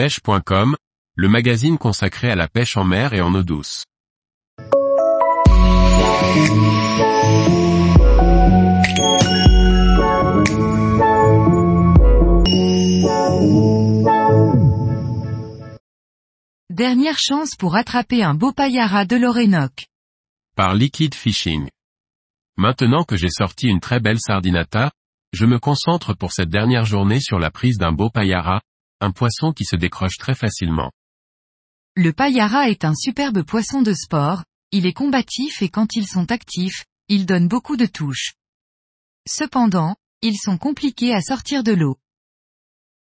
pêche.com, le magazine consacré à la pêche en mer et en eau douce. Dernière chance pour attraper un beau paillard de l'Orénoque. Par Liquid Fishing. Maintenant que j'ai sorti une très belle sardinata, je me concentre pour cette dernière journée sur la prise d'un beau payara, un poisson qui se décroche très facilement. Le payara est un superbe poisson de sport, il est combatif et quand ils sont actifs, ils donnent beaucoup de touches. Cependant, ils sont compliqués à sortir de l'eau.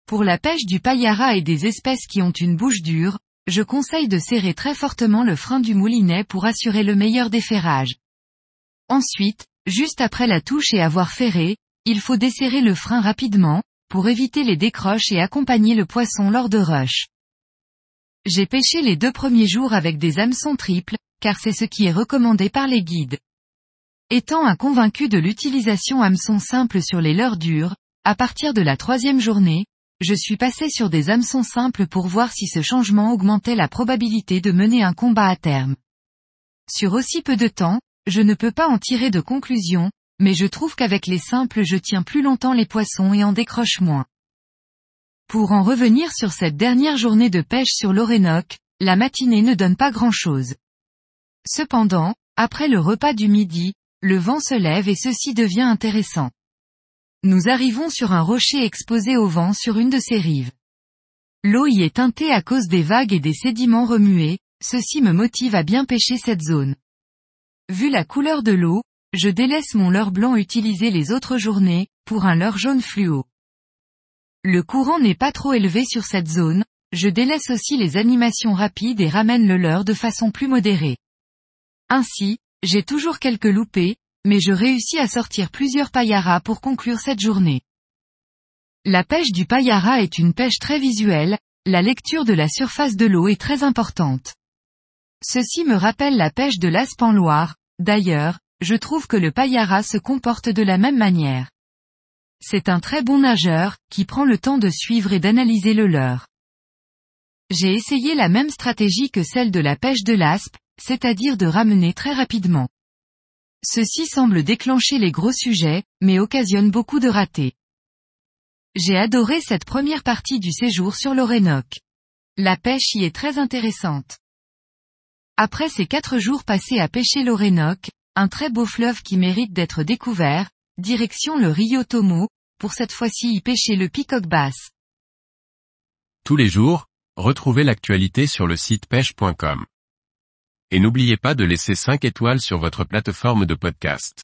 Pour la pêche du payara et des espèces qui ont une bouche dure, je conseille de serrer très fortement le frein du moulinet pour assurer le meilleur déferrage. Ensuite, juste après la touche et avoir ferré, il faut desserrer le frein rapidement, pour éviter les décroches et accompagner le poisson lors de rush. J'ai pêché les deux premiers jours avec des hameçons triples, car c'est ce qui est recommandé par les guides. Étant un convaincu de l'utilisation hameçon simple sur les leurres dures, à partir de la troisième journée, je suis passé sur des hameçons simples pour voir si ce changement augmentait la probabilité de mener un combat à terme. Sur aussi peu de temps, je ne peux pas en tirer de conclusion, mais je trouve qu'avec les simples je tiens plus longtemps les poissons et en décroche moins. Pour en revenir sur cette dernière journée de pêche sur l'Orénoque, la matinée ne donne pas grand-chose. Cependant, après le repas du midi, le vent se lève et ceci devient intéressant. Nous arrivons sur un rocher exposé au vent sur une de ses rives. L'eau y est teintée à cause des vagues et des sédiments remués, ceci me motive à bien pêcher cette zone. Vu la couleur de l'eau, je délaisse mon leurre blanc utilisé les autres journées, pour un leurre jaune fluo. Le courant n'est pas trop élevé sur cette zone, je délaisse aussi les animations rapides et ramène le leurre de façon plus modérée. Ainsi, j'ai toujours quelques loupés, mais je réussis à sortir plusieurs paillaras pour conclure cette journée. La pêche du paillara est une pêche très visuelle, la lecture de la surface de l'eau est très importante. Ceci me rappelle la pêche de l'Aspen-Loire, d'ailleurs, je trouve que le payara se comporte de la même manière. C'est un très bon nageur, qui prend le temps de suivre et d'analyser le leurre. J'ai essayé la même stratégie que celle de la pêche de l'aspe, c'est-à-dire de ramener très rapidement. Ceci semble déclencher les gros sujets, mais occasionne beaucoup de ratés. J'ai adoré cette première partie du séjour sur l'Orénoque. La pêche y est très intéressante. Après ces quatre jours passés à pêcher l'Orénoque, un très beau fleuve qui mérite d'être découvert, direction le Rio Tomo, pour cette fois-ci y pêcher le picoque basse. Tous les jours, retrouvez l'actualité sur le site pêche.com. Et n'oubliez pas de laisser 5 étoiles sur votre plateforme de podcast.